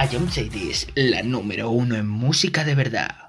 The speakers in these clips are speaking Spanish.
A John Cities, la número uno en música de verdad.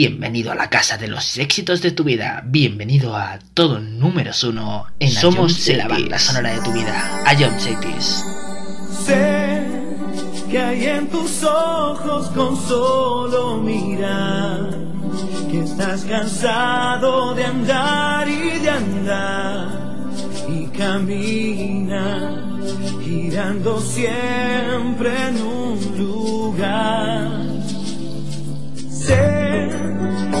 Bienvenido a la casa de los éxitos de tu vida. Bienvenido a todo números uno en Somos Ion la banda sonora de tu vida. Ion Cities. Sé que hay en tus ojos con solo mirar que estás cansado de andar y de andar y camina girando siempre en un lugar.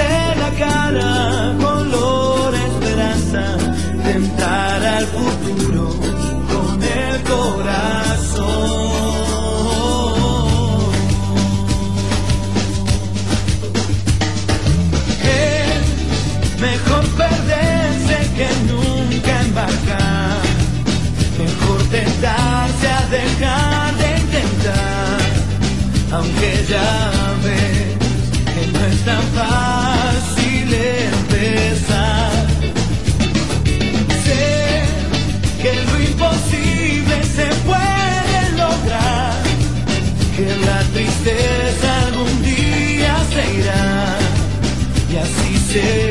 pintarse la cara, color esperanza, tentar al futuro con el corazón. Es mejor perderse que nunca embarcar. Mejor tentarse a dejar de intentar. Aunque ya say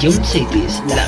Ion Cities, la mejor música.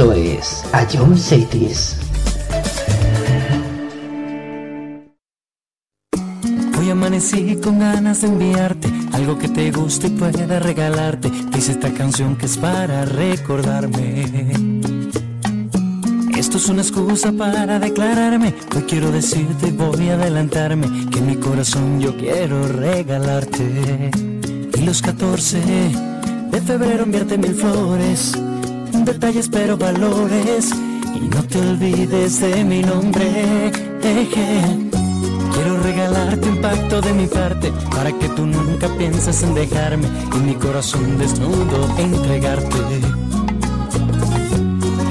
Esto es A John Cities. Hoy amanecí con ganas de enviarte algo que te guste y pueda regalarte. Dice esta canción que es para recordarme. Esto es una excusa para declararme. Hoy quiero decirte y voy a adelantarme que mi corazón yo quiero regalarte. Y los 14 de febrero enviarte mil flores, detalles pero valores. Y no te olvides de mi nombre. Eje. Quiero regalarte un pacto de mi parte para que tú nunca pienses en dejarme y mi corazón desnudo entregarte.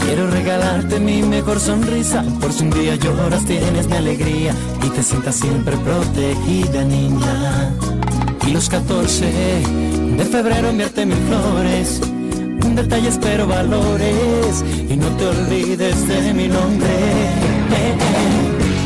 Quiero regalarte mi mejor sonrisa por si un día lloras tienes mi alegría y te sientas siempre protegida niña. Y los 14 de febrero enviarte mil flores, detalles pero valores y no te olvides de mi nombre. Eh, eh.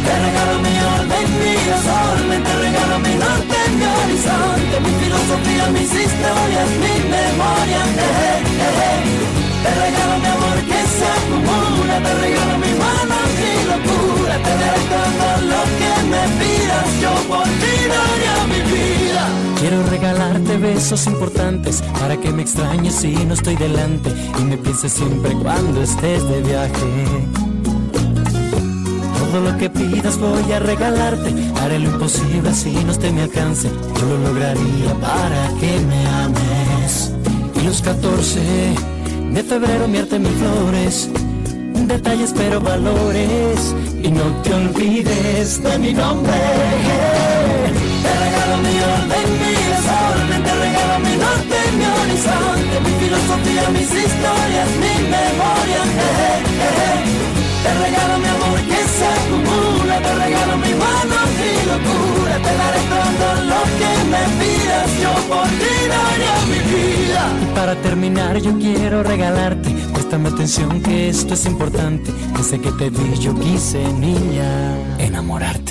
Te regalo mi orden, mi sol, te regalo mi norte, mi horizonte, mi filosofía, mis historias, mi memoria. Eh, eh, eh. Te regalo mi amor que se acumula, te regalo mi mano, mi locura, te daré todo lo que me pidas, yo por ti daría mi vida. Quiero regalarte besos importantes para que me extrañes si no estoy delante y me pienses siempre cuando estés de viaje. Todo lo que pidas voy a regalarte. Haré lo imposible así no esté mi alcance. Yo lo lograría para que me ames. Y los 14 de febrero mierte mil flores. Detalles pero valores. Y no te olvides de mi nombre. Mi filosofía, mis historias, mi memoria. Eh, eh, eh. Te regalo mi amor que se acumula, te regalo mi mano y locura, te daré todo lo que me pidas, yo por ti daría mi vida. Y para terminar yo quiero regalarte, préstame atención que esto es importante, desde que te vi yo quise, niña, enamorarte.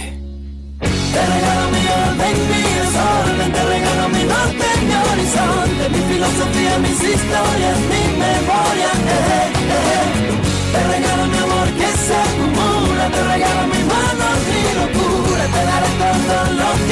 Mis historias, mi memoria. Eh, eh. Te regalo mi amor que se acumula, te regalo mi mano y locura, te daré todo lo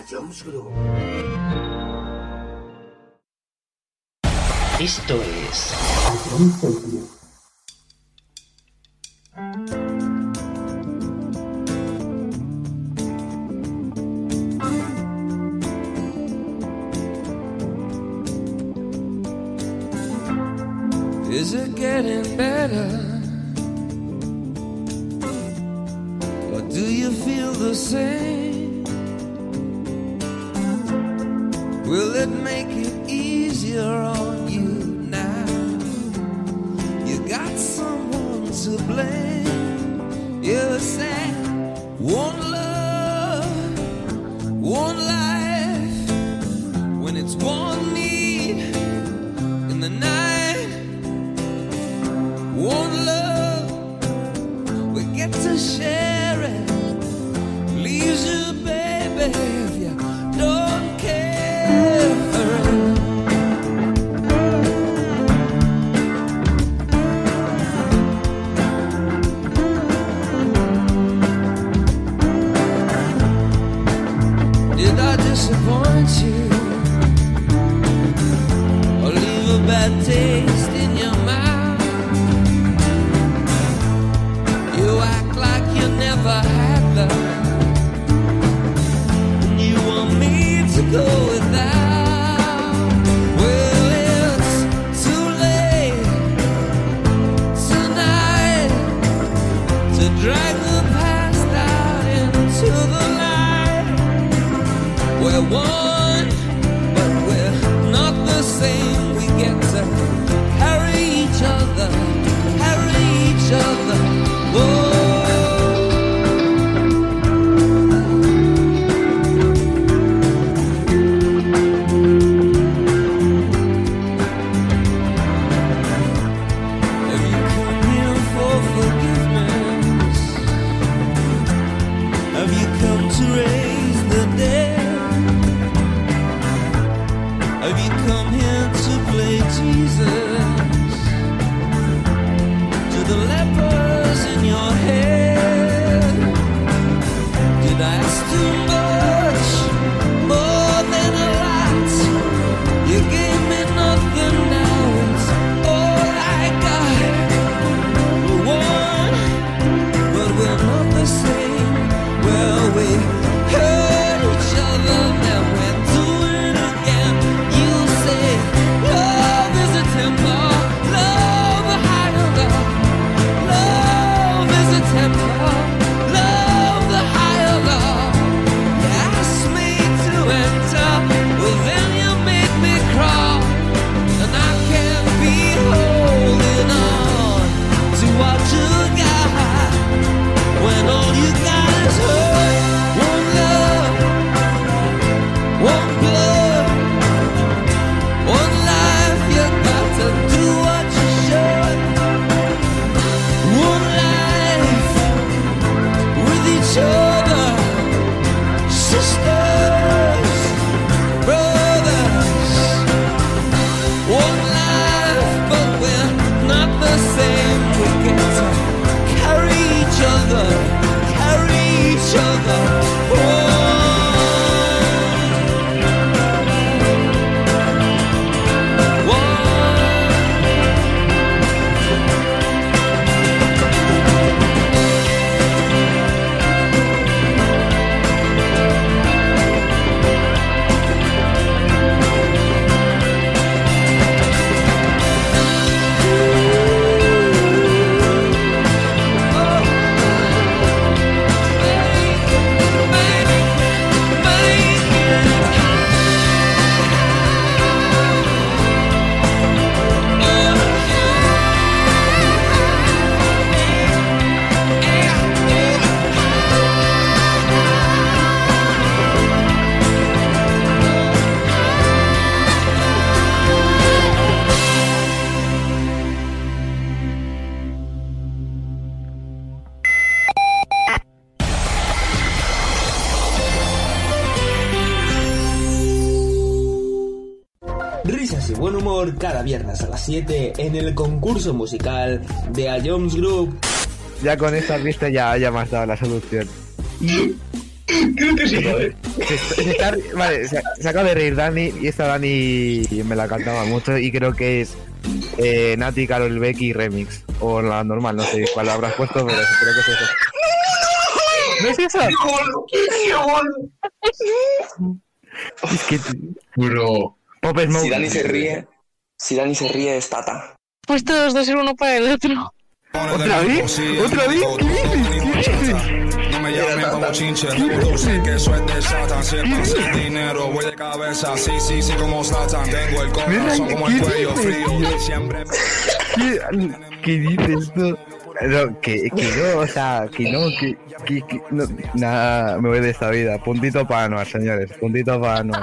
a Jones Esto es A Jones Group. Is it getting better? Or do you feel the same? Will it make it easier on you now? You got someone to blame. You say one love, one life. Leave a 7 en el concurso musical de A Jones Group. Ya con esta vista ya, ya me has dado la solución. Creo que sí. Se, se está- vale, se, se acaba de reír Dani y esta Dani me la cantaba mucho y creo que es eh, Nati, Carol Becky Remix. O la normal, no sé cuál habrás puesto, pero creo que es eso. ¿No es eso? Es que Bro. Pop Smoke. Si Dani se ríe, si Dani se ríe es Tata. Pues todos dos ser uno para el otro. ¿Otra vez? ¿Otra vez? ¿Qué dices? ¿Qué dices? No me llamen como chinche, que soy de Satan. Si el pase el dinero, voy de cabeza. Sí, sí, sí, como Satan. Tengo el corazón como el cuello frío. Siempre. ¿Qué, qué dices tú? No, que, que no, o sea, que no, que, que, que no, nada, me voy de esta vida. Puntito para Anuar, señores, puntito para Anuar.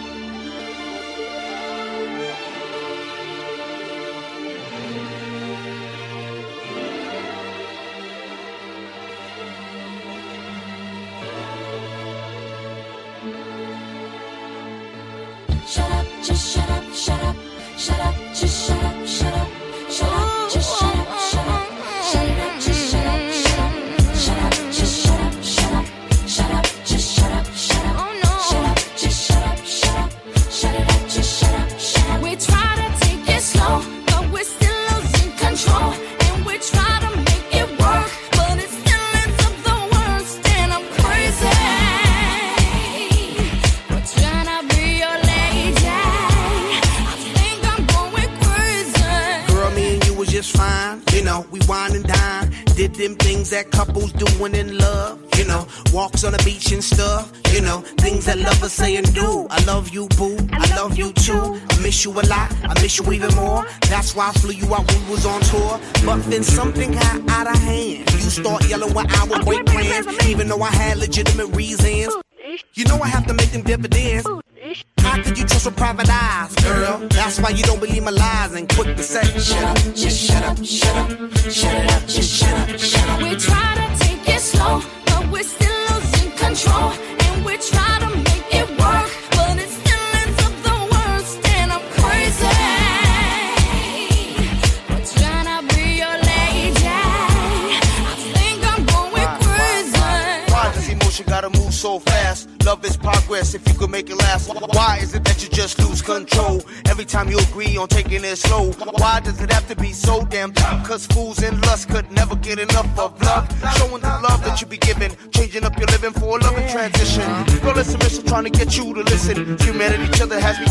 know I had legit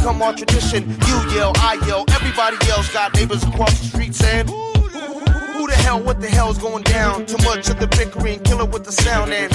become our tradition. You yell, I yell, everybody yells. Got neighbors across the street saying, who the hell, what the hell's going down? Too much of the bickering, Killer with the sound and.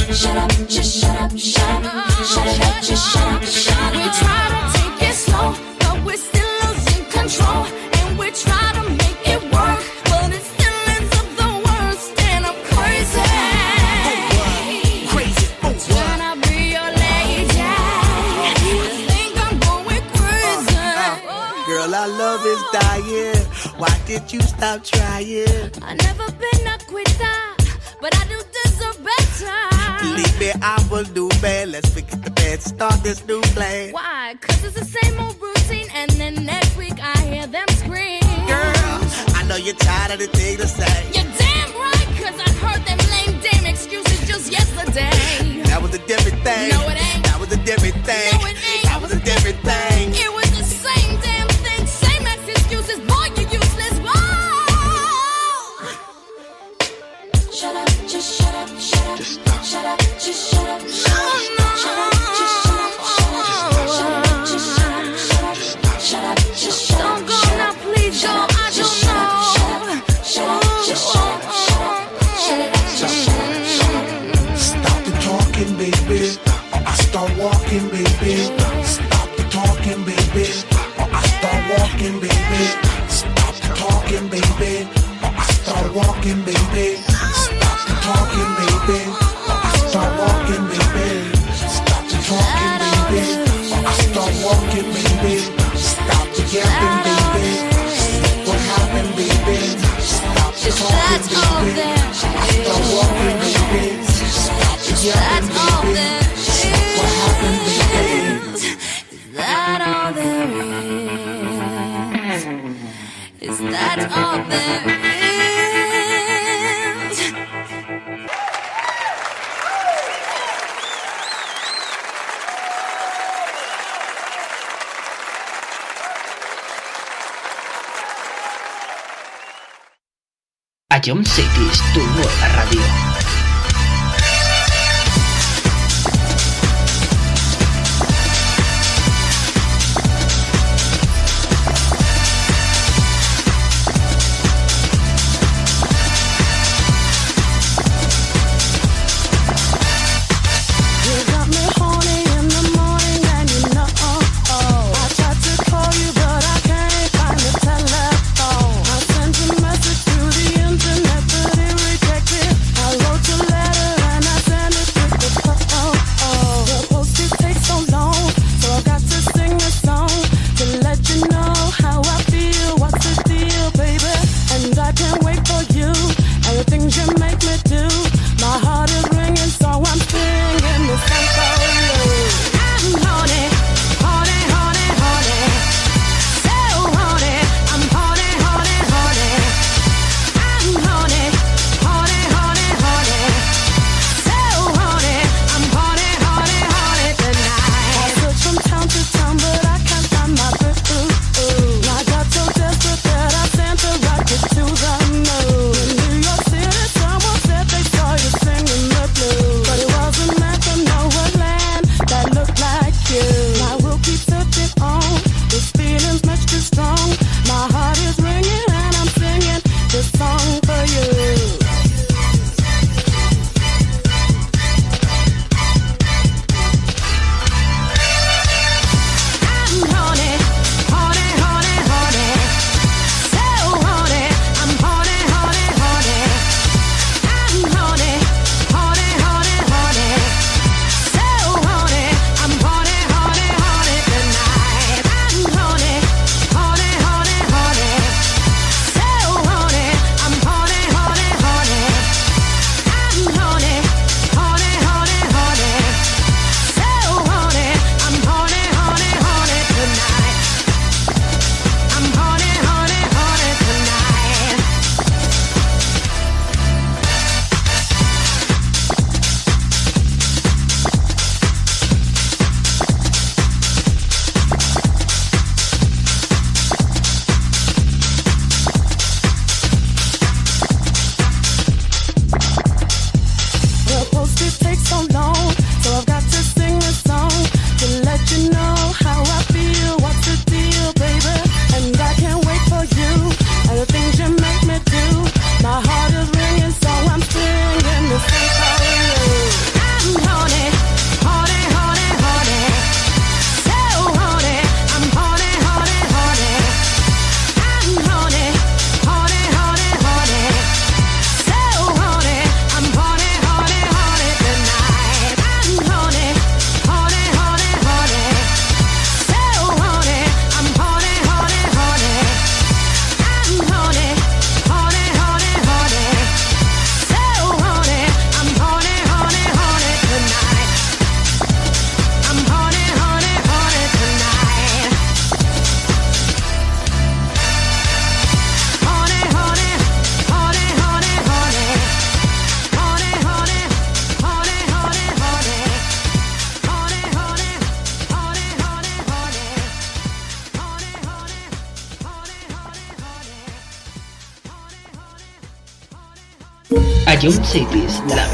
make me do Ion Cities, la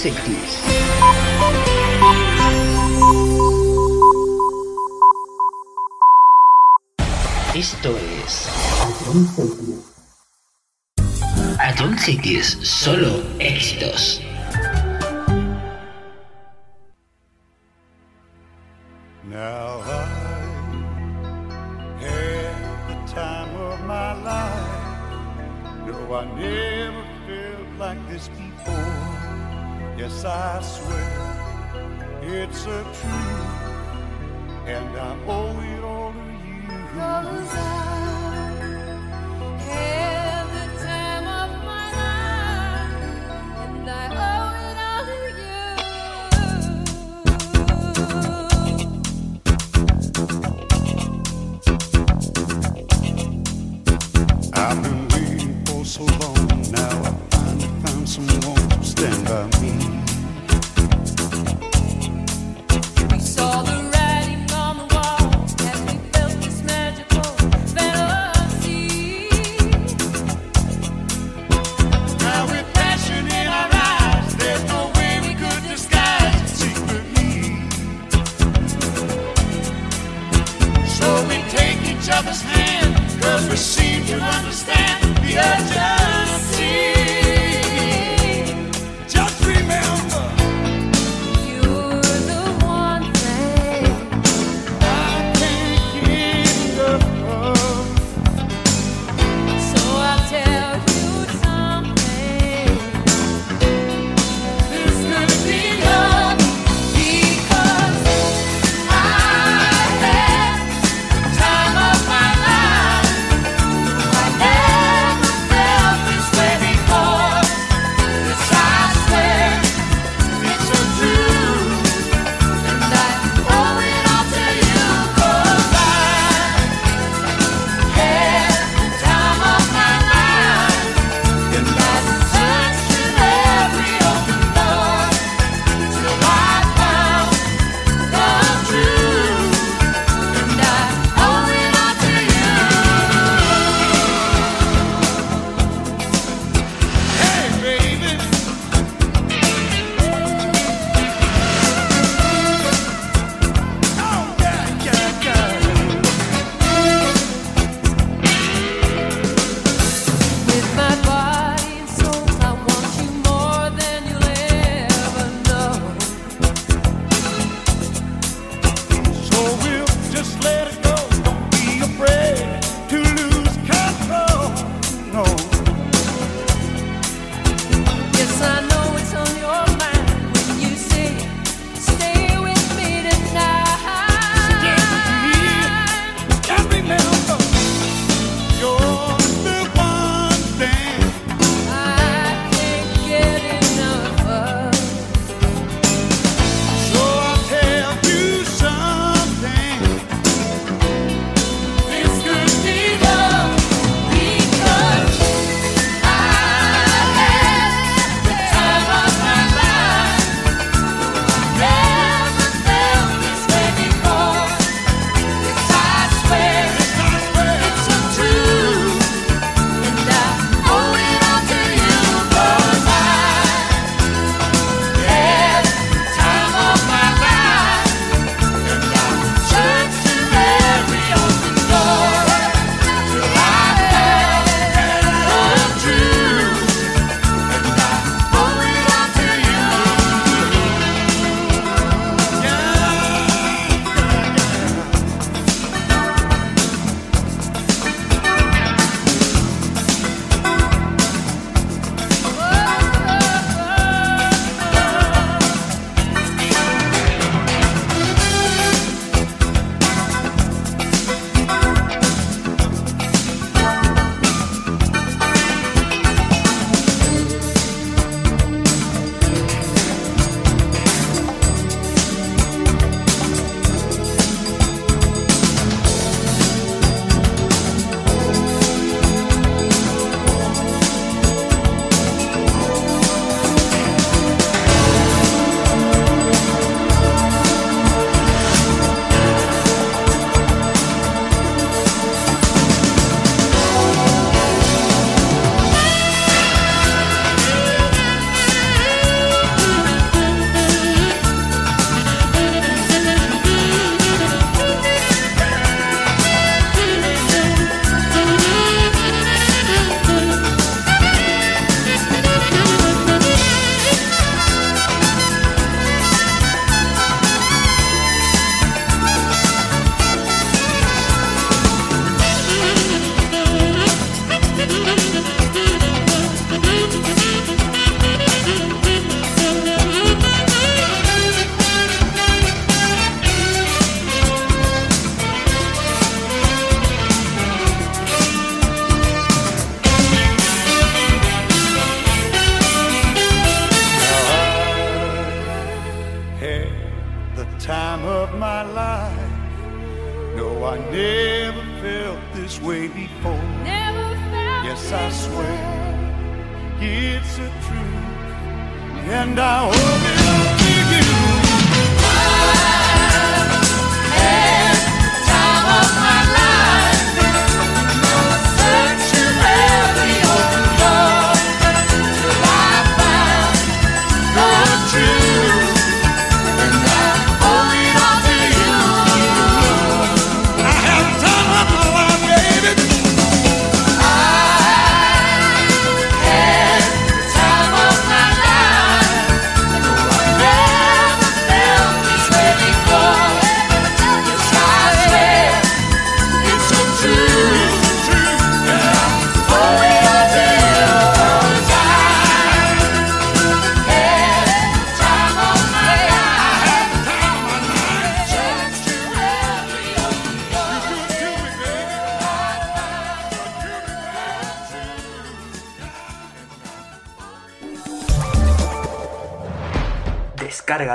sentís. Esto es Atron Cities, solo éxitos. Now I had the time of my life. No, I never felt like this before. Yes, I swear it's a truth, and I owe it all to you.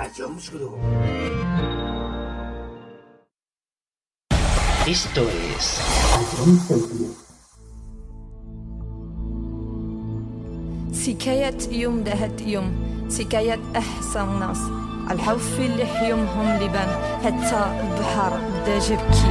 Así vamos Esto es سكاية يوم دهت يوم سكاية أحسن ناس. الحوف اللي حيومهم لبان حتى البحر بدا جبكي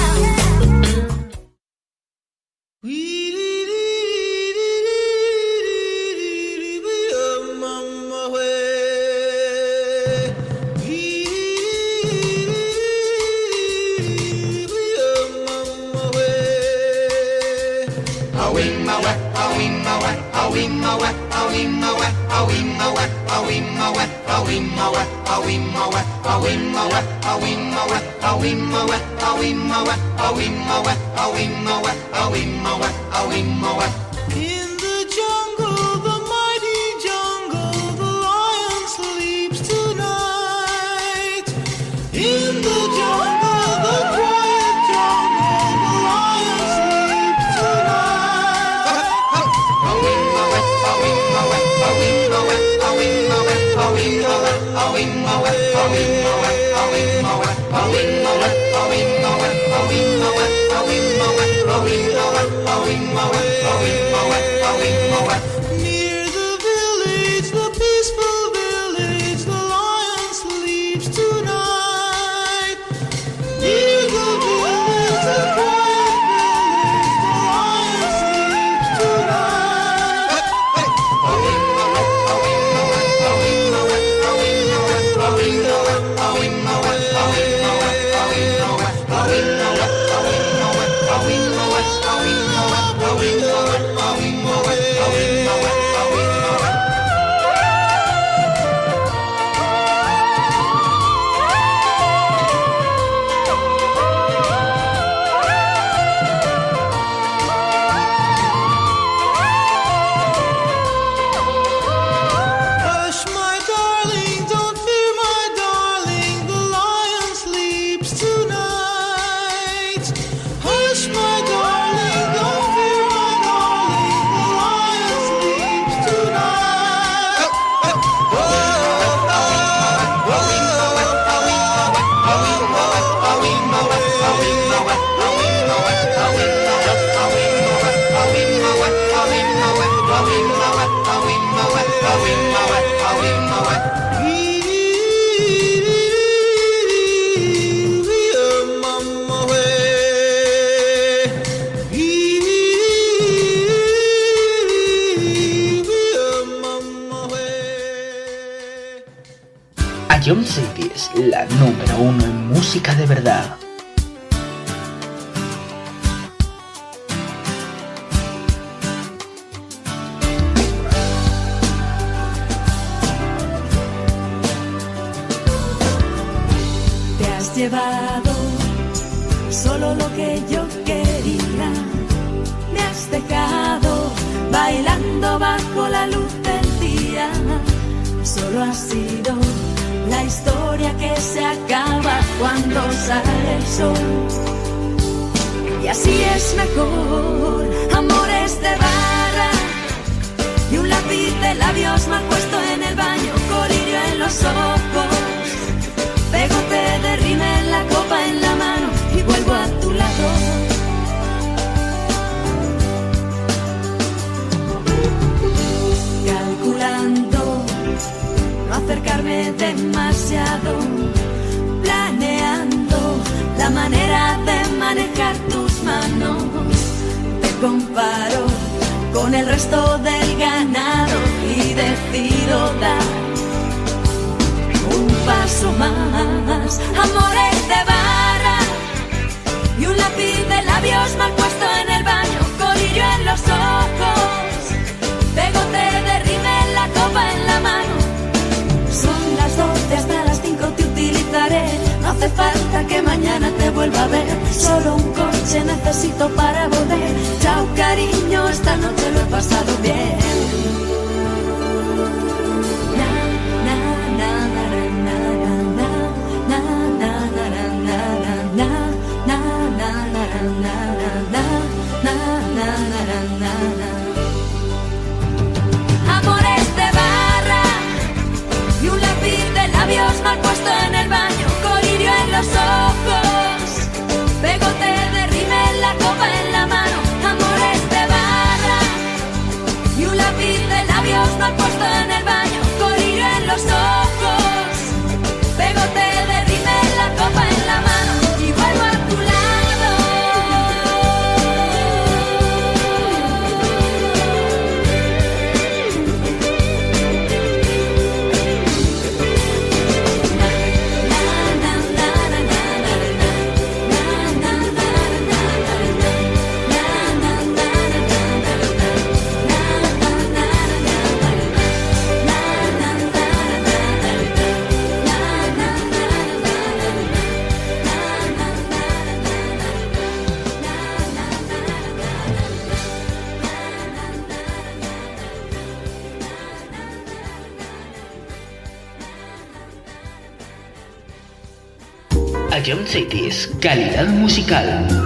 Cities, calidad musical.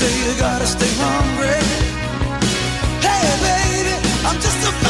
say you gotta stay hungry. Hey, baby, I'm just a.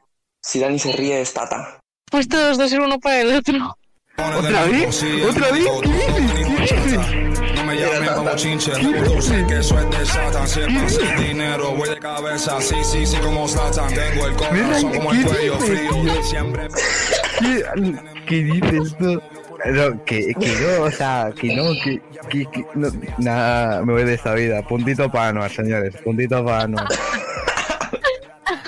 si Dani se ríe es Tata. Pues todos dos ser uno para el otro. ¿Otra vez? ¿Otra vez? ¿Qué dices? ¿Qué dices? No me llamen como chinche, yo sé que eso es de Satan. Si es para hacer dinero, voy de cabeza. Sí, sí, sí, como Satan. Tengo el corazón como el cuello frío. Siempre. ¿Qué, qué dices tú? No, que, que no, o sea, que no, que, que, que no, nada, me voy de esta vida. Puntito para Anuar, señores, puntito para Anuar.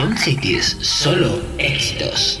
John Cities, solo éxitos.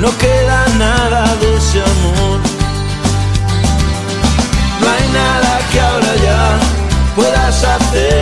no queda nada de ese amor. No hay nada que ahora ya puedas hacer.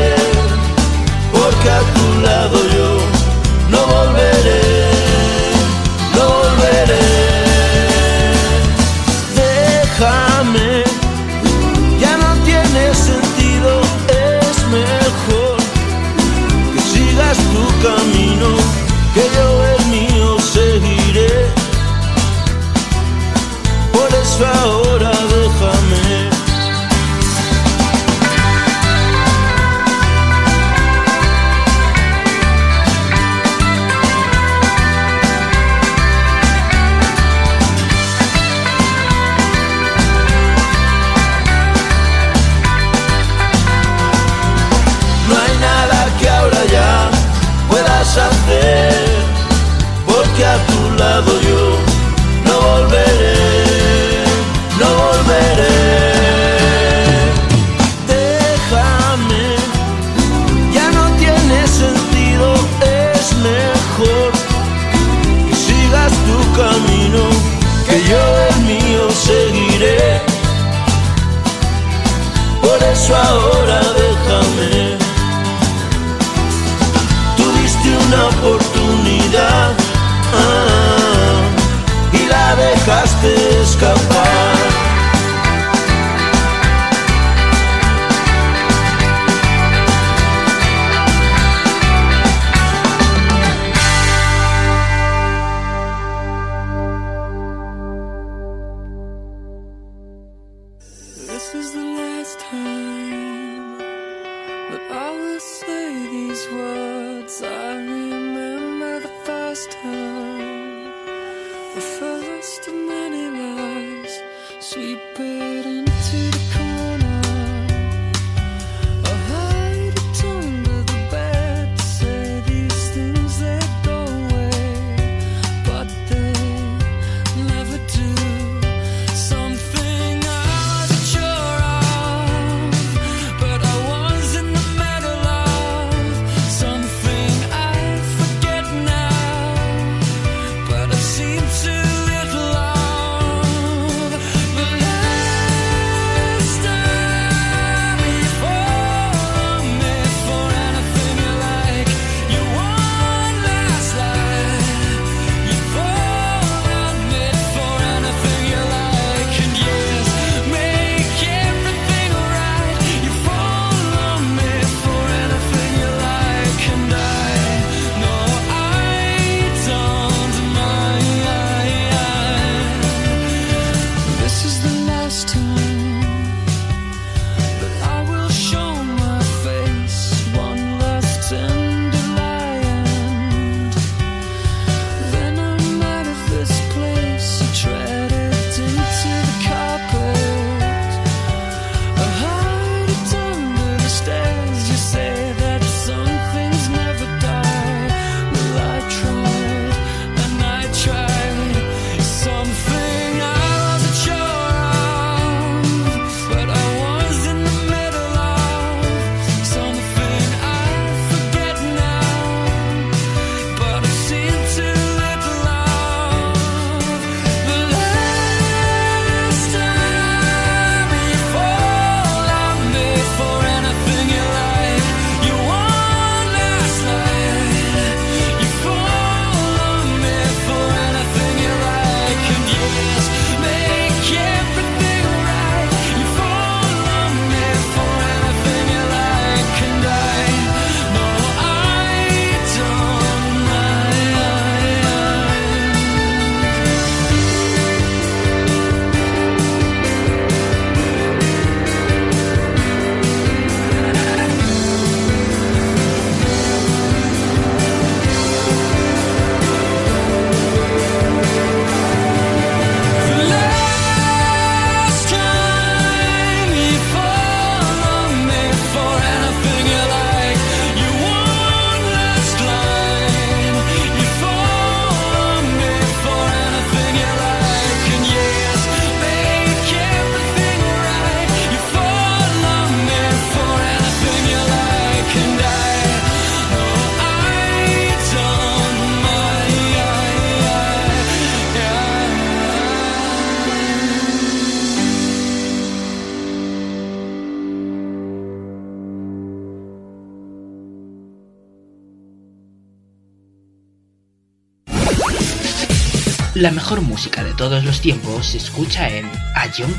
La mejor música de todos los tiempos se escucha en A Young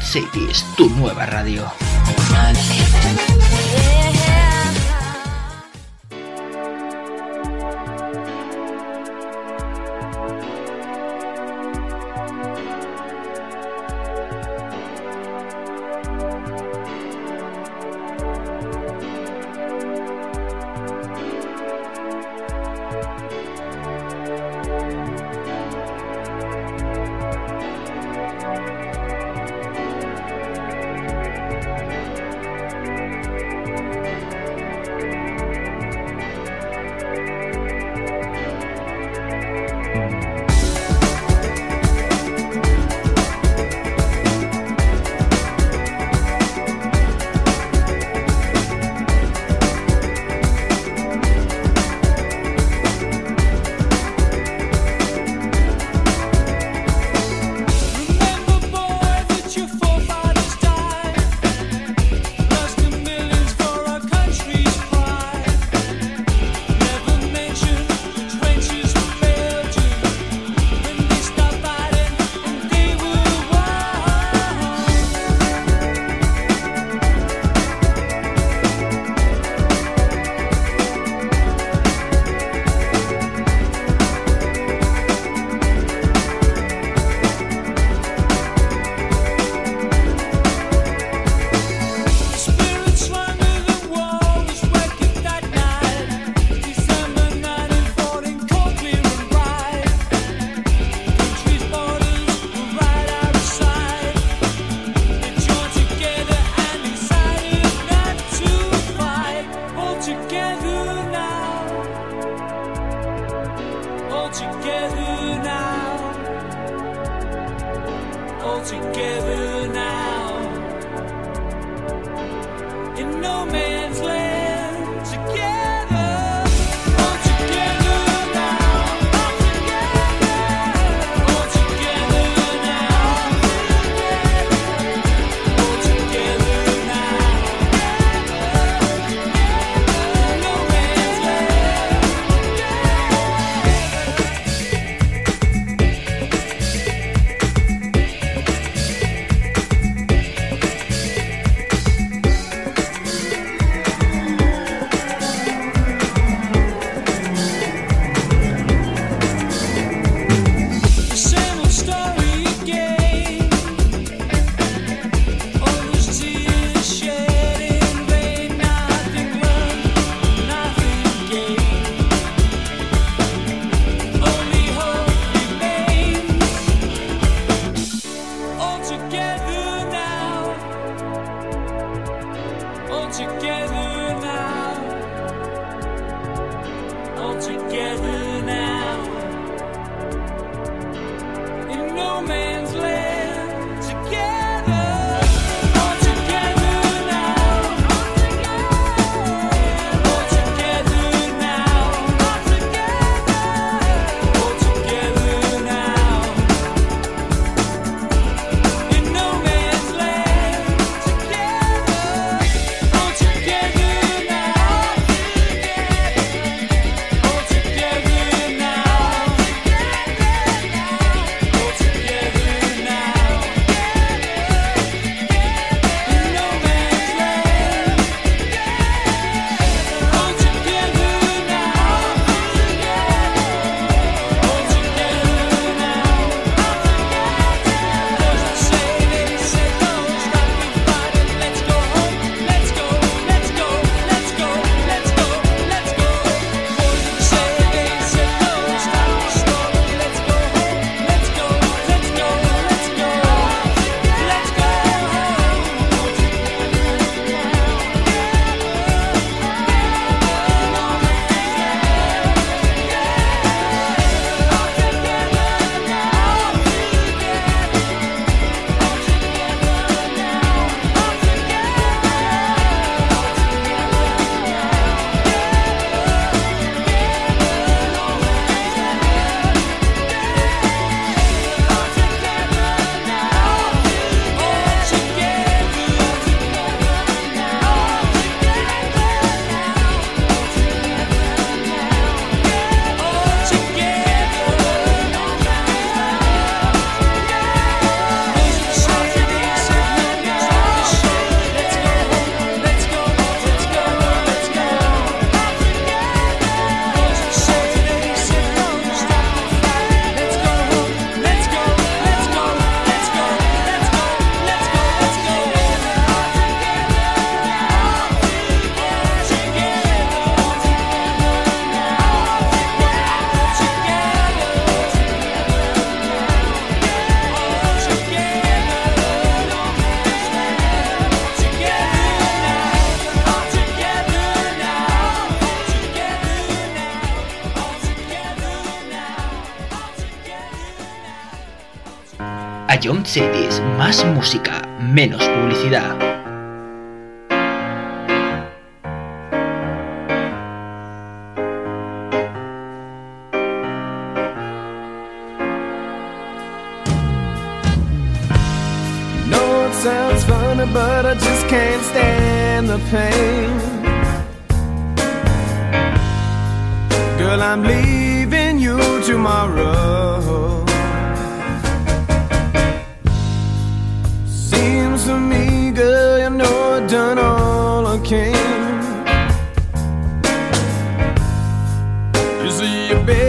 tu nueva radio. Cities, más música, menos publicidad. diziam bem.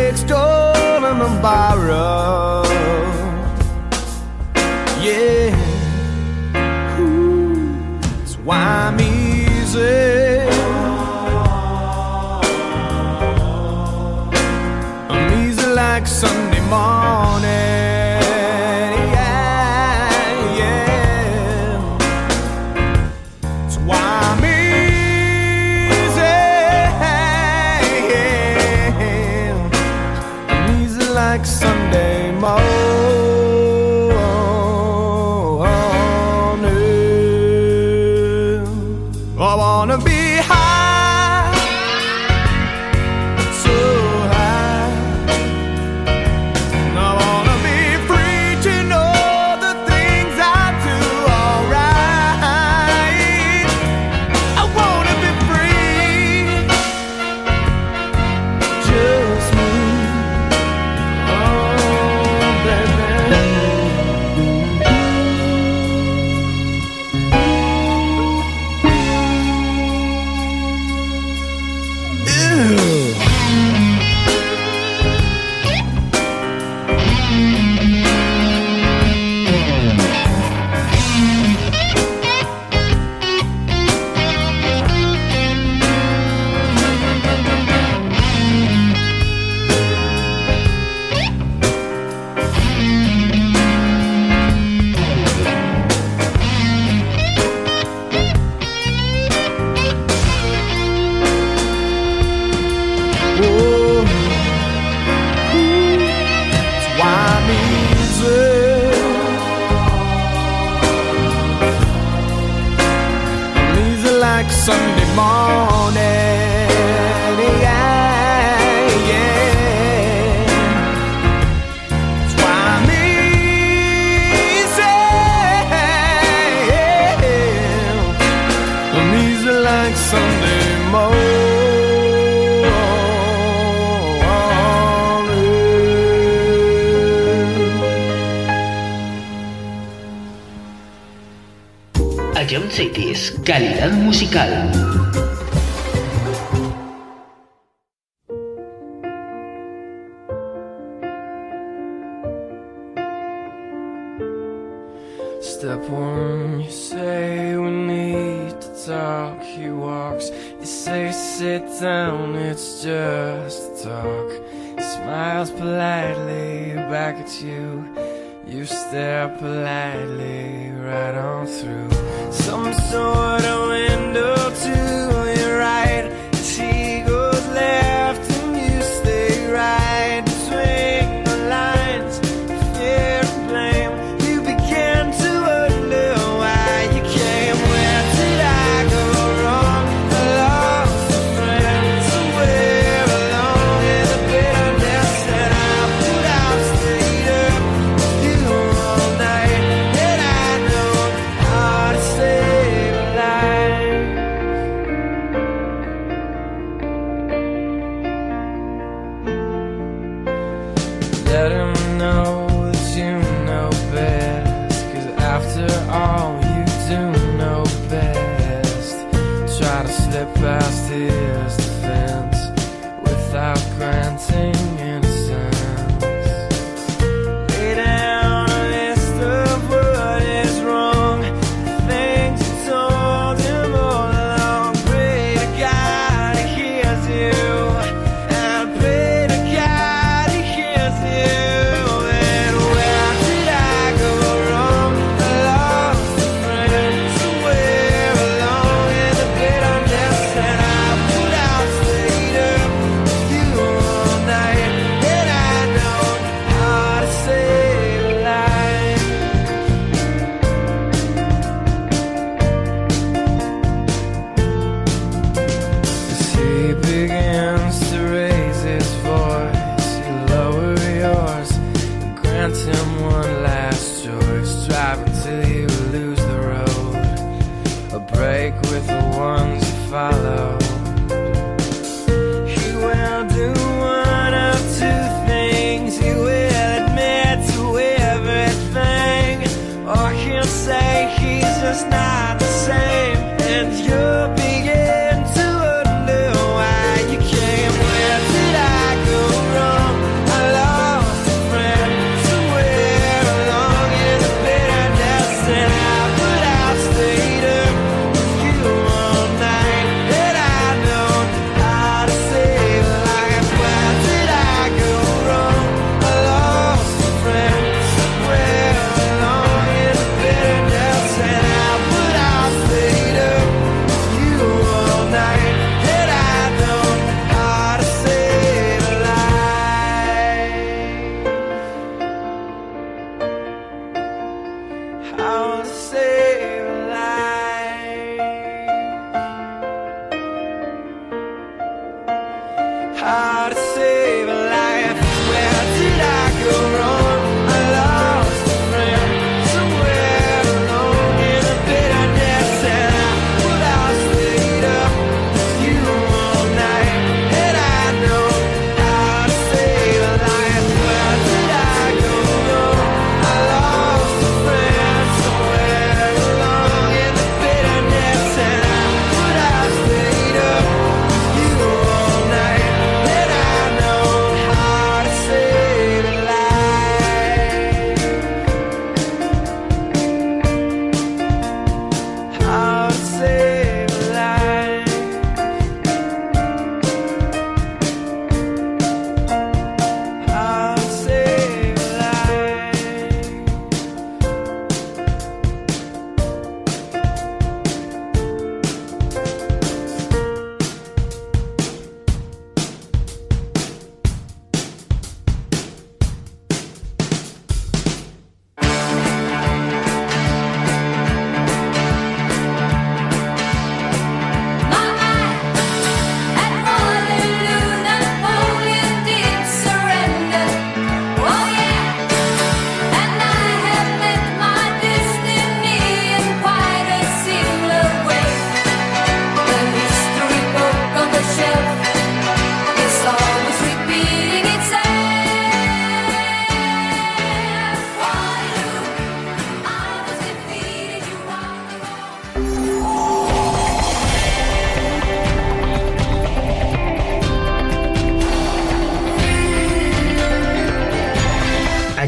Musical.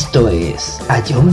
Esto es A John.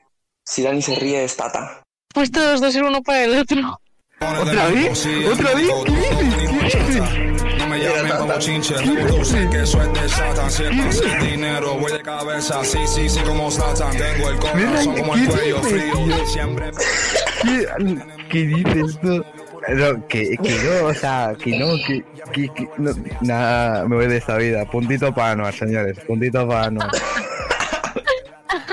si Dani se ríe es Tata. Pues todos dos ser uno para el otro. ¿Otra vez? ¿Otra vez? ¿Qué dices? ¿Qué dices? No me llamen como chinche, dulce que es de Satan. Siempre sin dinero, voy de cabeza, sí, sí, sí, como Satan. Tengo el corazón como el ¿qué cuello frío. Siempre ¿Qué, qué dices tú? No, que, que no, o sea, que no, que, que, que no, nada, me voy de esta vida. Puntito para Anuar, señores, puntito para Anuar.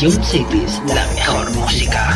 John City la mejor música.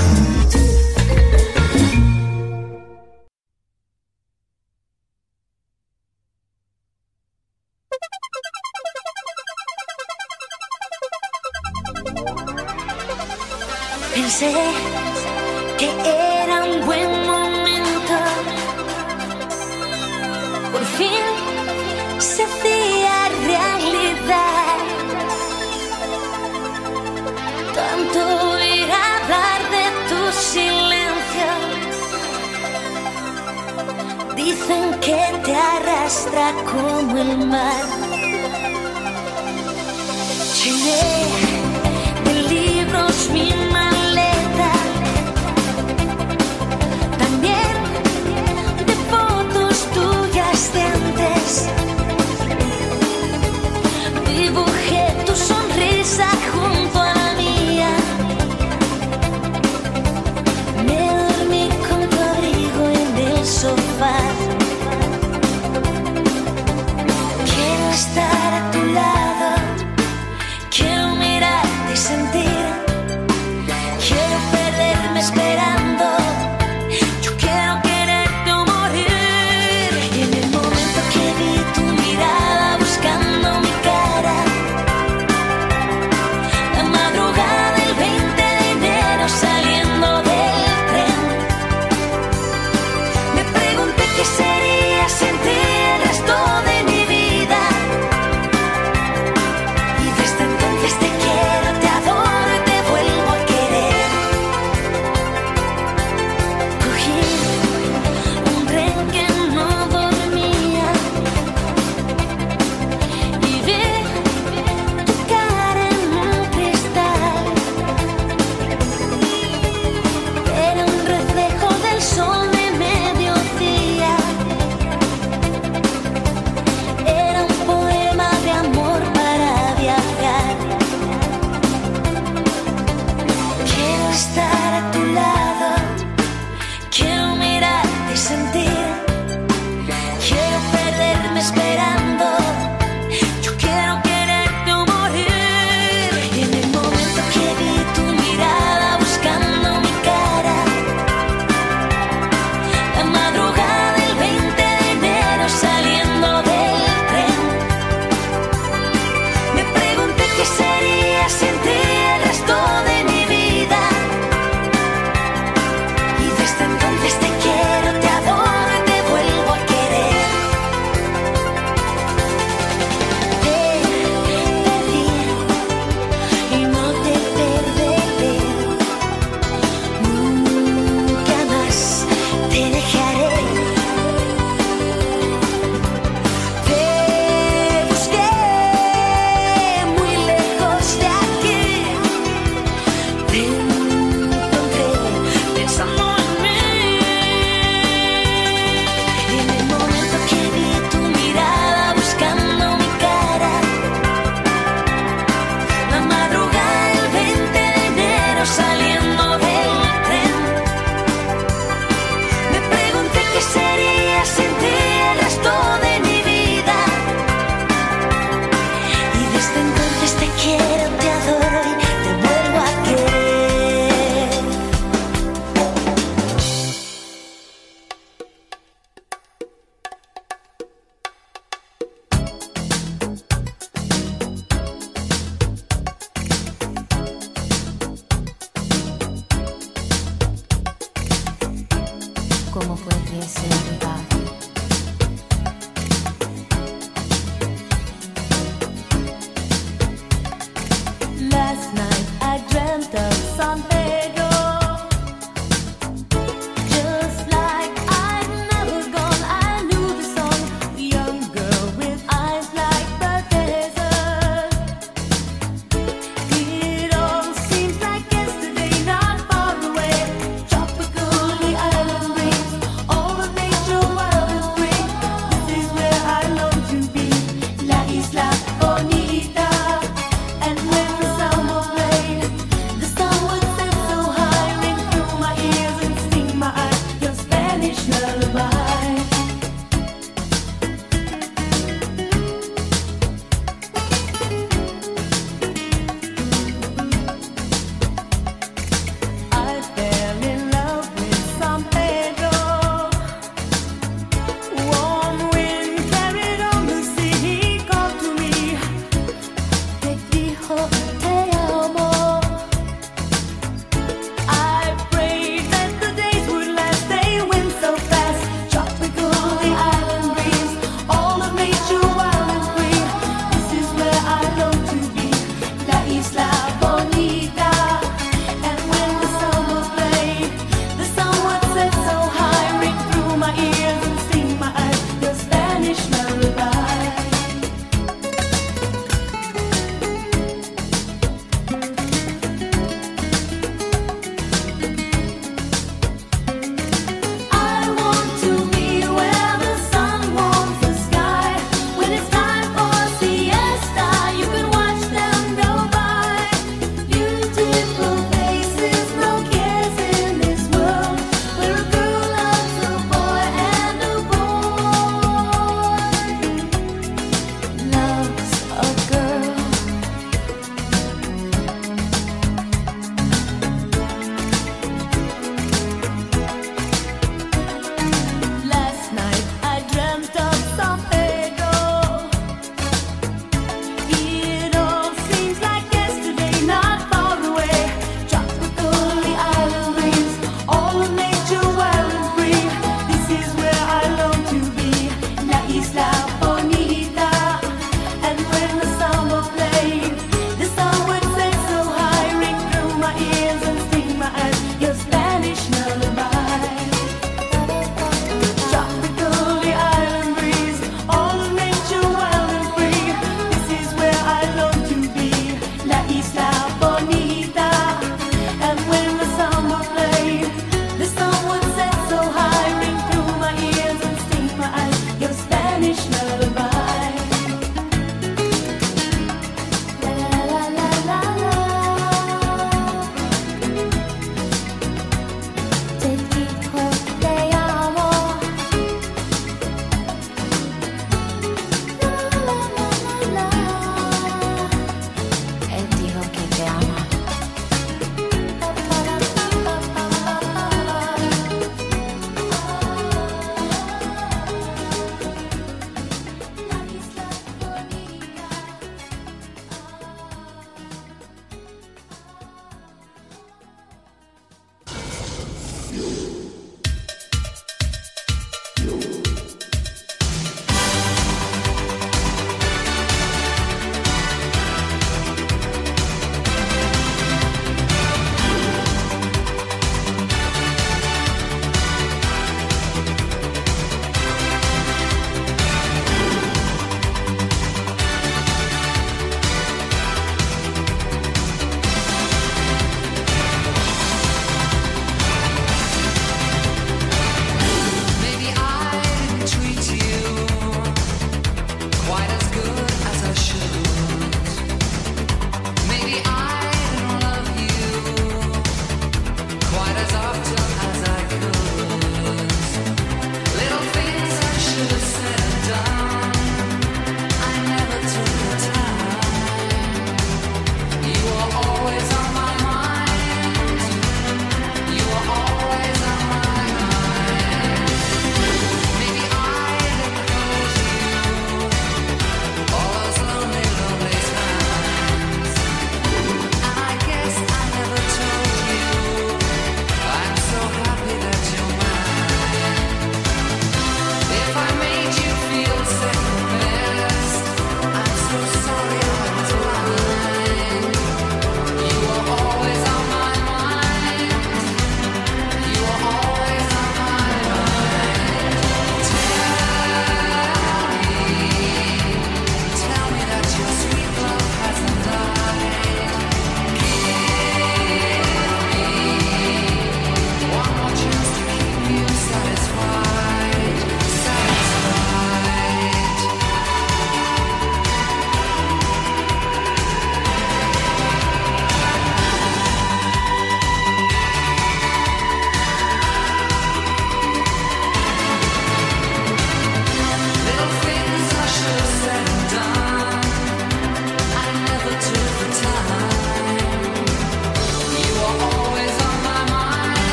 ¿Cómo podría ser verdad?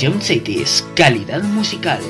Jump City es calidad musical.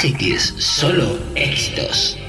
John Cities, solo éxitos.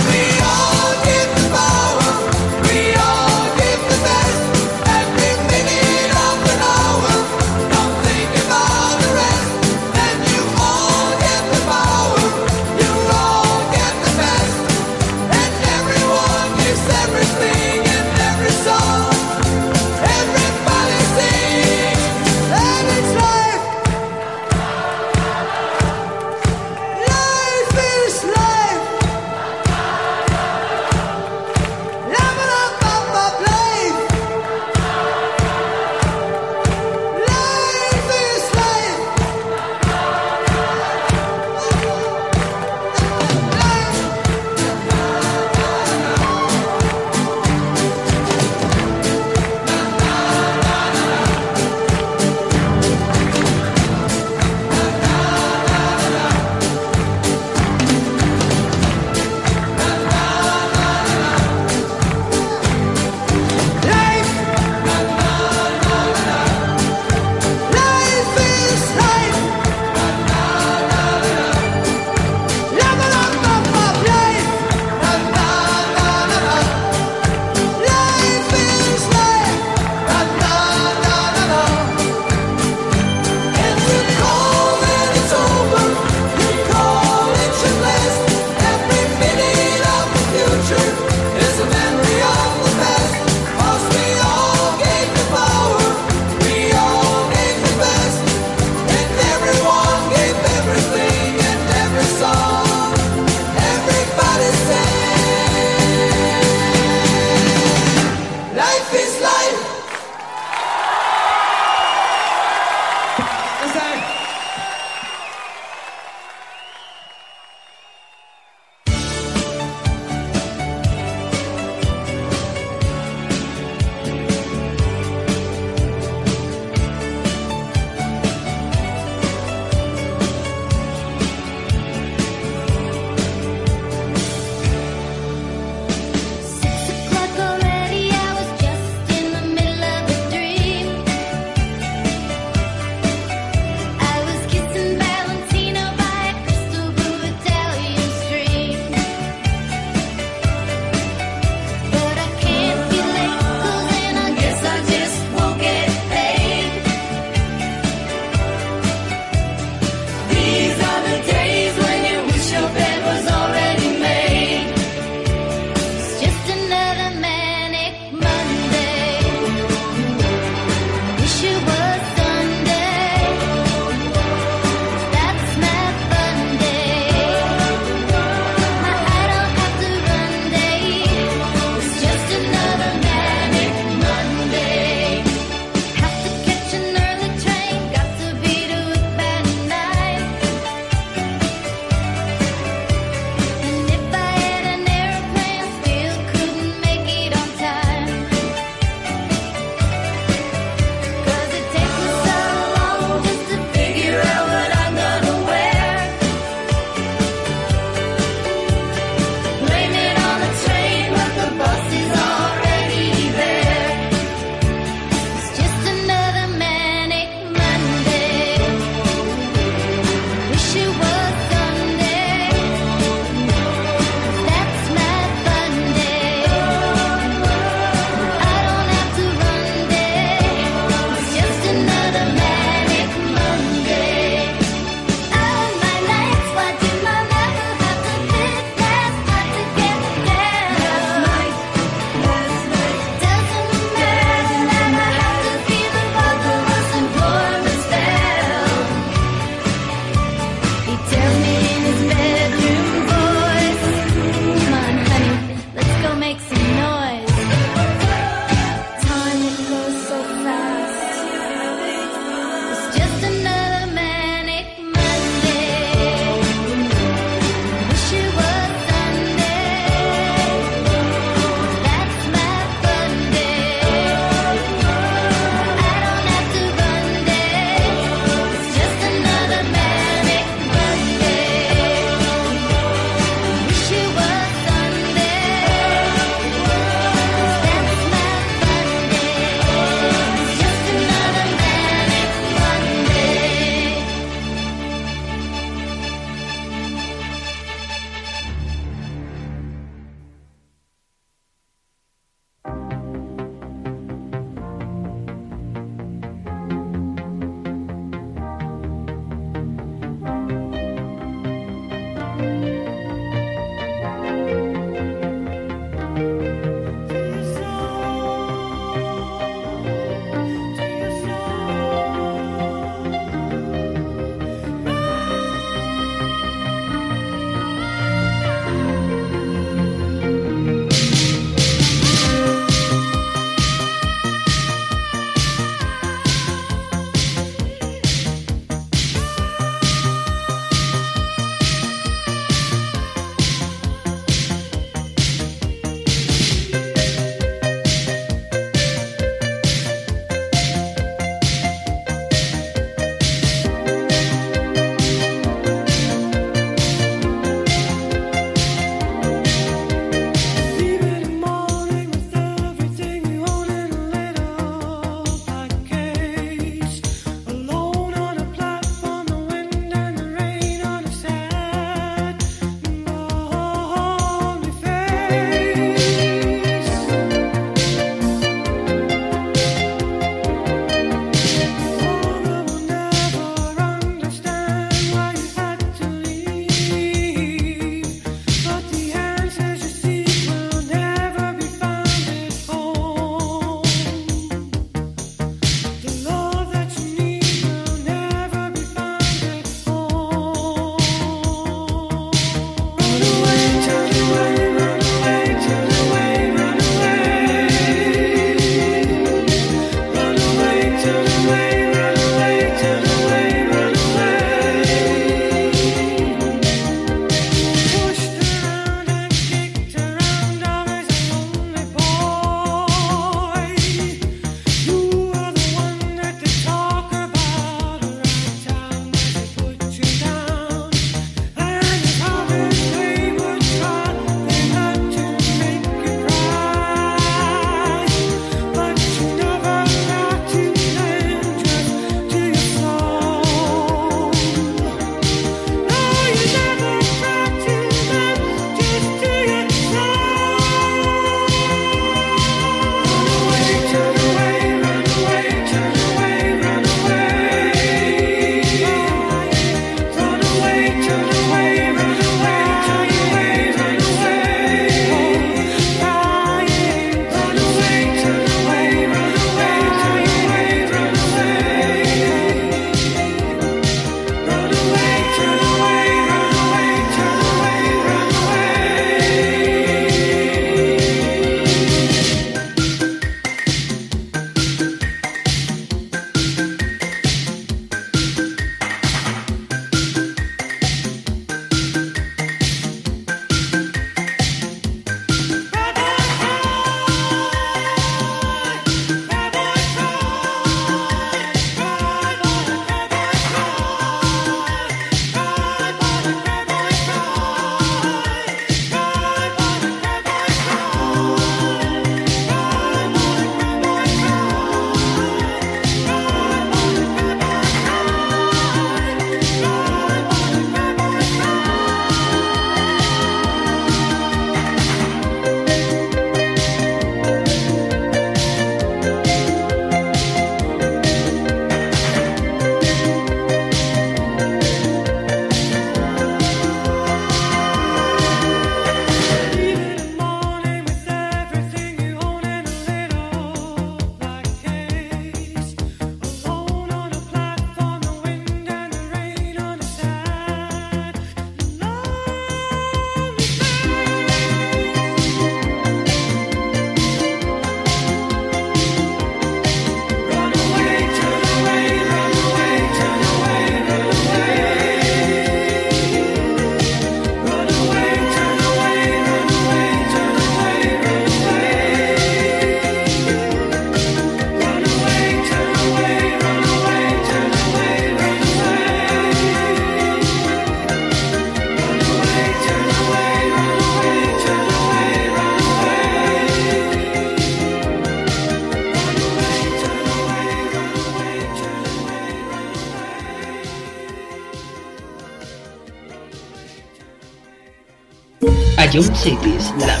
Radio Cities. La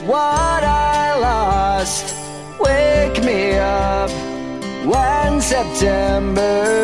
What I lost. Wake me up one September.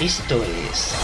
Esto es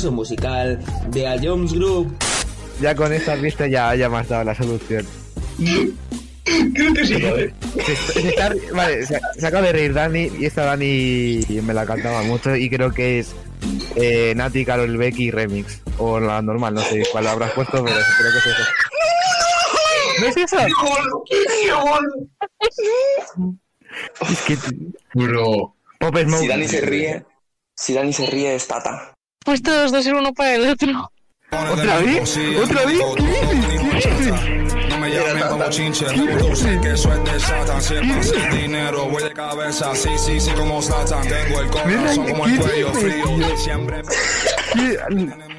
concurso musical de A Jones Group. Ya con estas vistas ya, ya me has dado la solución. Creo que sí, ¿vale? Se, se está- vale, se, se acaba de reír Dani y esta Dani me la cantaba mucho y creo que es eh, Nati, Carol Becky Remix. O la normal, no sé cuál habrás puesto, pero creo que es eso. ¿No es eso? Es que... Bro. Pop Smoke. Si Dani se ríe, si Dani se ríe es Tata. Pues todos dos ser uno para el otro. ¿Otra vez? ¿Otra vez? ¿Qué dices? ¿Qué dices? No me llamen como chinche, sé que soy de Satan, siempre sin dinero, voy de cabeza, sí, sí, sí, como Satan, tengo el corazón como el cuello frío, siempre... ¿Qué,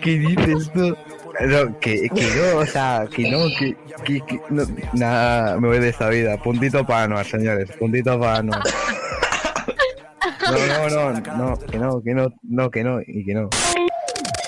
qué dices tú? No, que, que no, o sea, que no, que, que, que no, nada, me voy de esta vida. Puntito para Anuar, señores, puntito para Anuar. No, no, no, no, que no, que no, no, que no, y que no.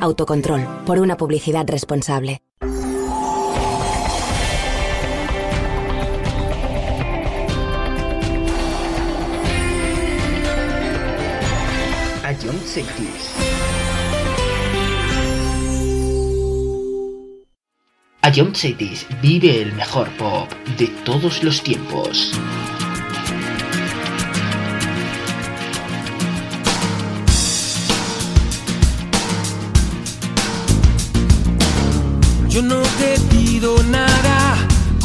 Autocontrol, por una publicidad responsable. A John Cities. A John Cities vive el mejor pop de todos los tiempos.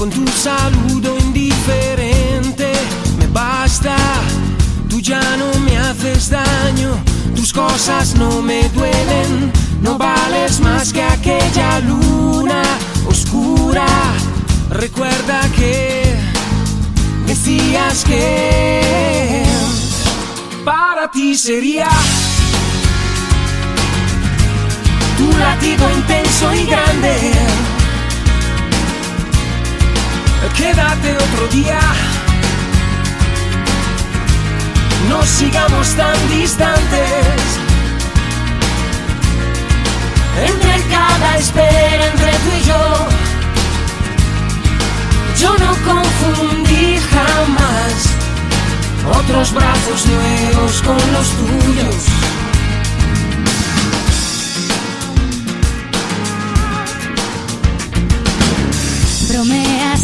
Con tu saludo indiferente. Me basta, tú ya no me haces daño, tus cosas no me duelen. No vales más que aquella luna oscura. Recuerda que decías que para ti sería tu latido intenso y grande. Quédate otro día. No sigamos tan distantes. Entre cada espera, entre tú y yo, yo no confundí jamás otros brazos nuevos con los tuyos.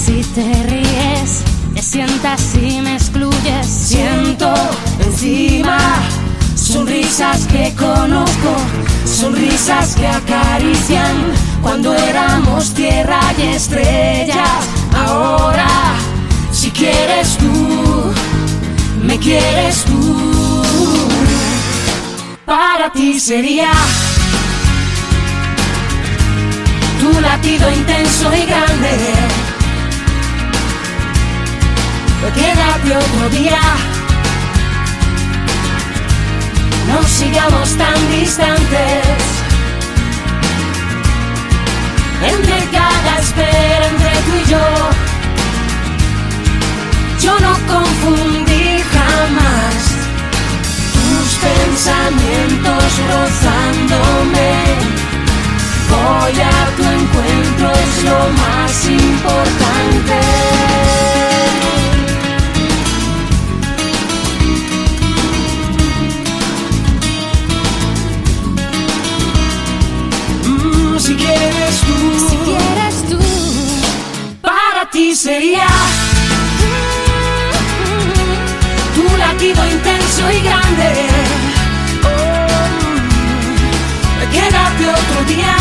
Y te ríes, te sientas y me excluyes. Siento encima sonrisas que conozco, sonrisas que acarician cuando éramos tierra y estrellas. Ahora, si quieres tú, me quieres tú. Para ti sería tu latido intenso y grande. Pues lo queda otro día. No sigamos tan distantes. Entre cada espera, entre tú y yo, yo no confundí jamás tus pensamientos rozándome. Voy a tu encuentro, es lo más importante. Sería tu latido intenso y grande. Oh, quédate otro día.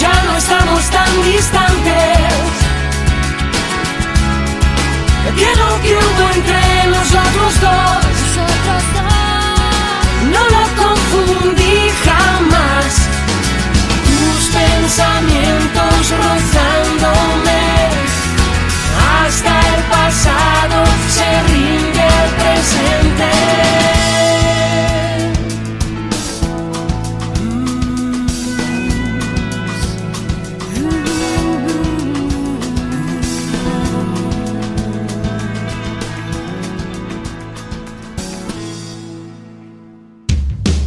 Ya no estamos tan distantes. Que lo que hubo entre nosotros dos no lo confundí jamás. Pensamientos rozándome. Hasta el pasado se rinde el presente.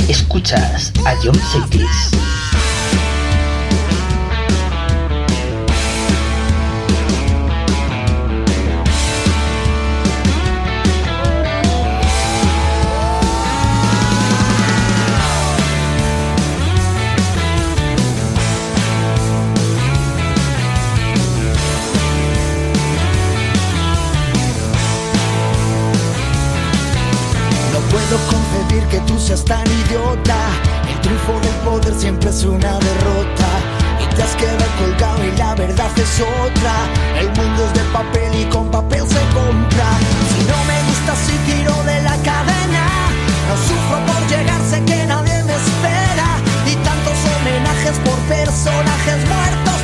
Escuchas a John Cities. Que tú seas tan idiota. El triunfo del poder siempre es una derrota. Y te has quedado colgado y la verdad es otra. El mundo es de papel y con papel se compra. Si no me gusta si tiro de la cadena. No sufro por llegar, sé que nadie me espera. Y tantos homenajes por personajes muertos.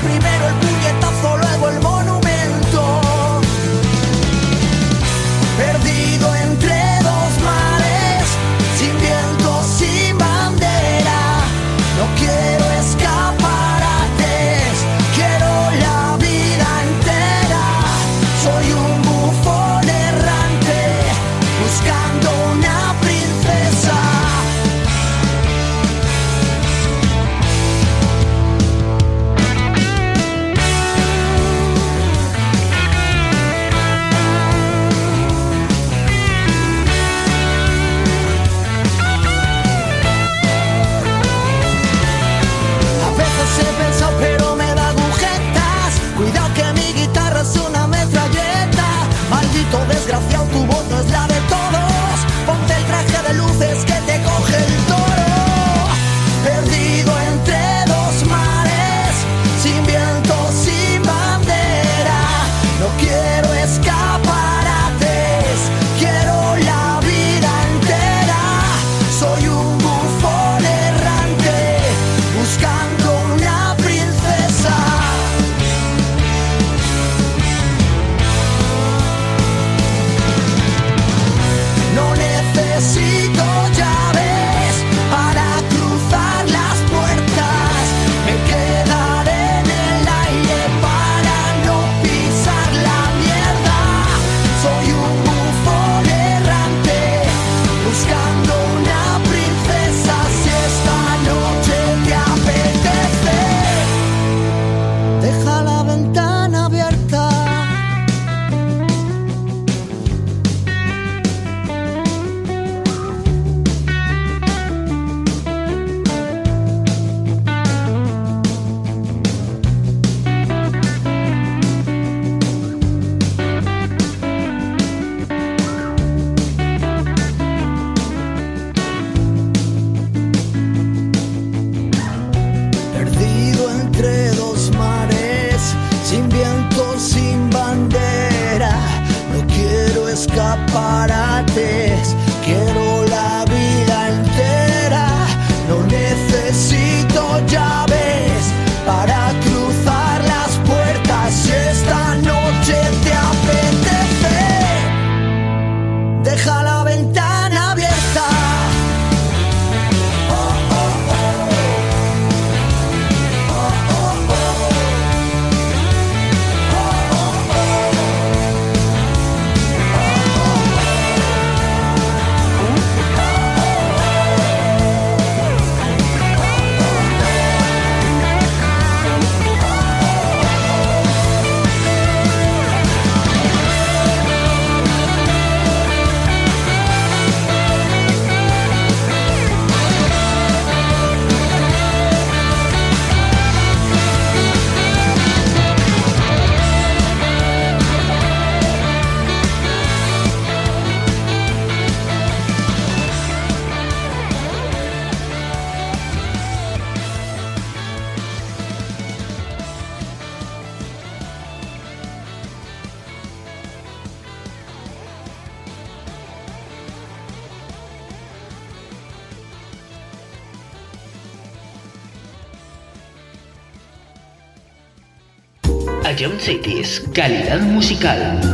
Cities, calidad musical.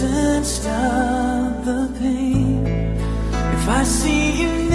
doesn't stop the pain. If I see you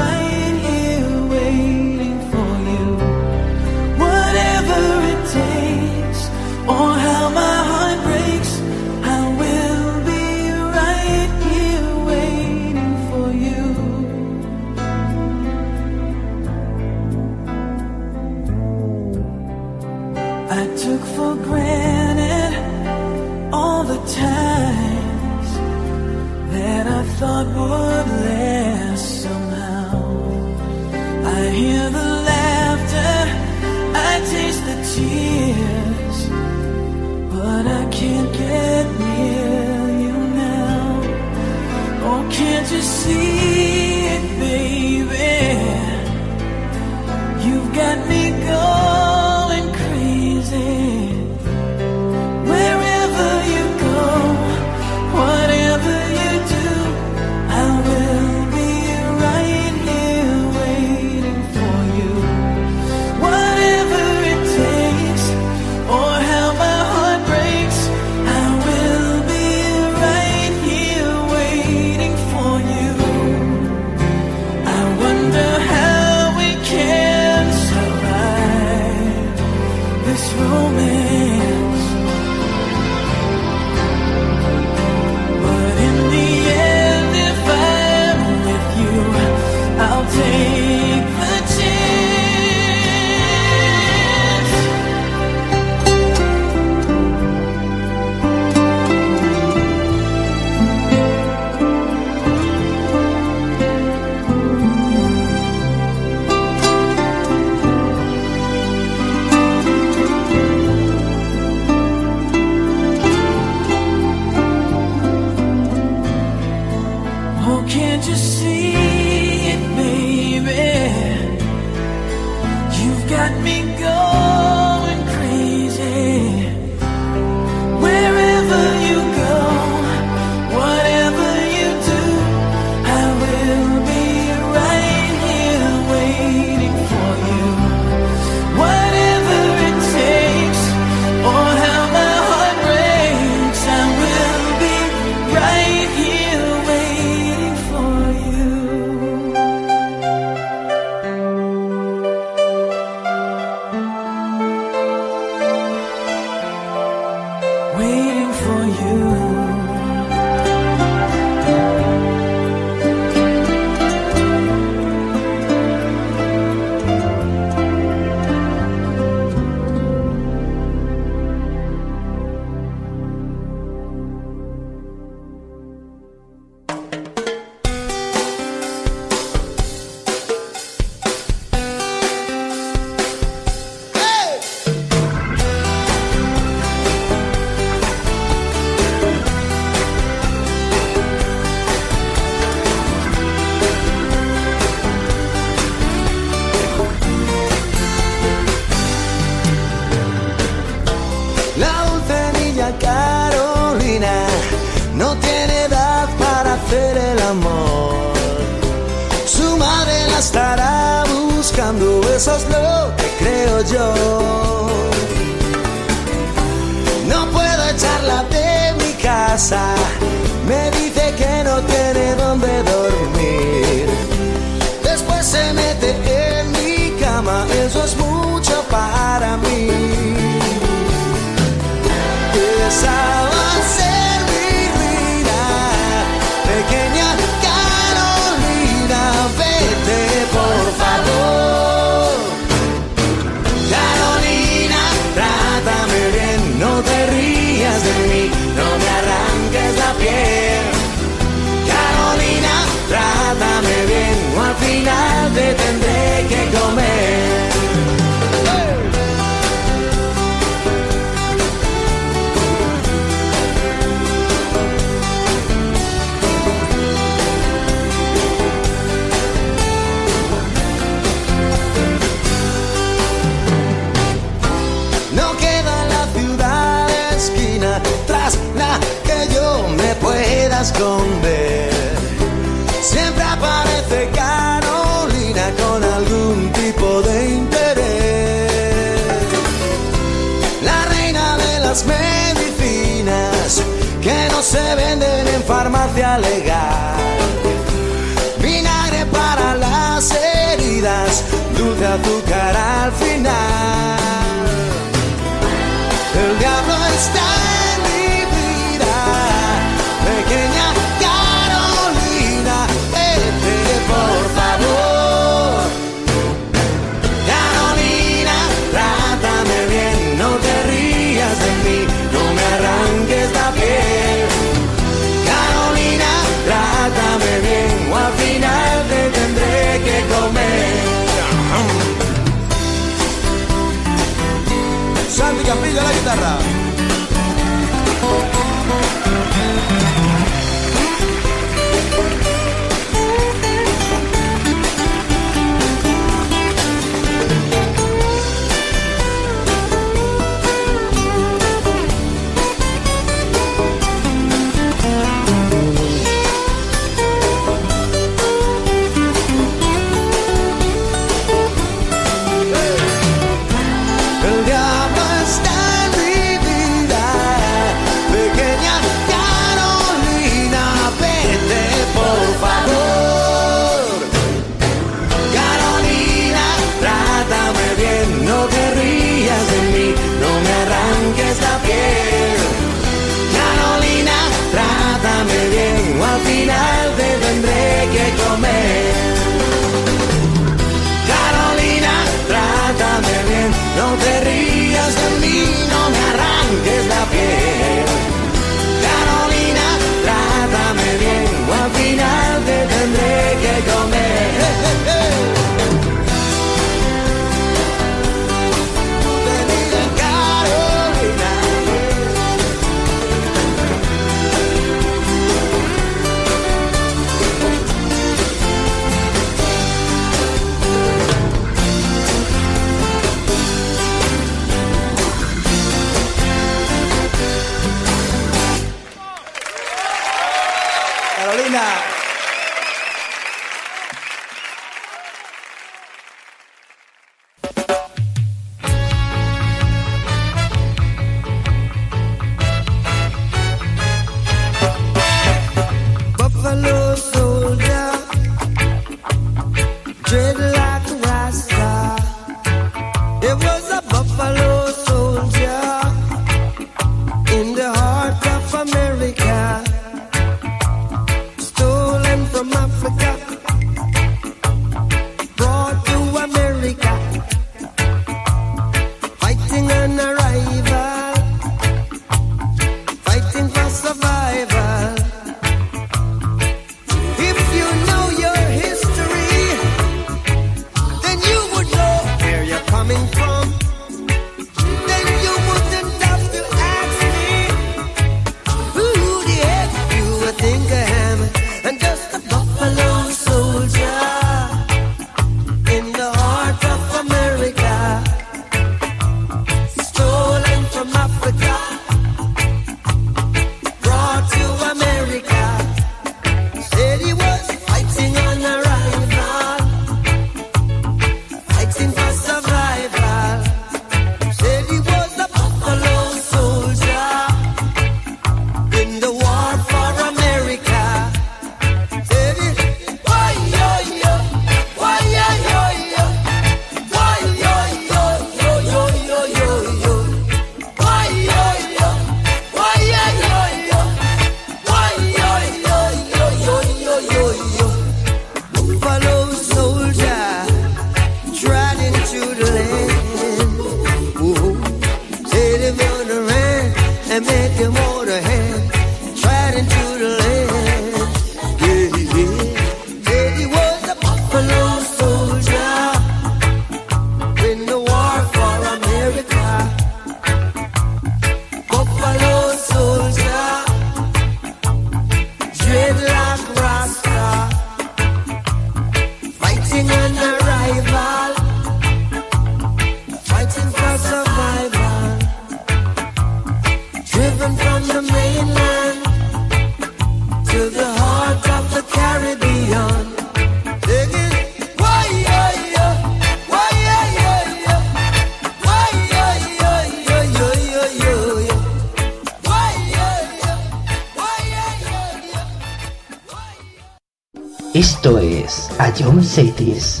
Esto es A John Cities.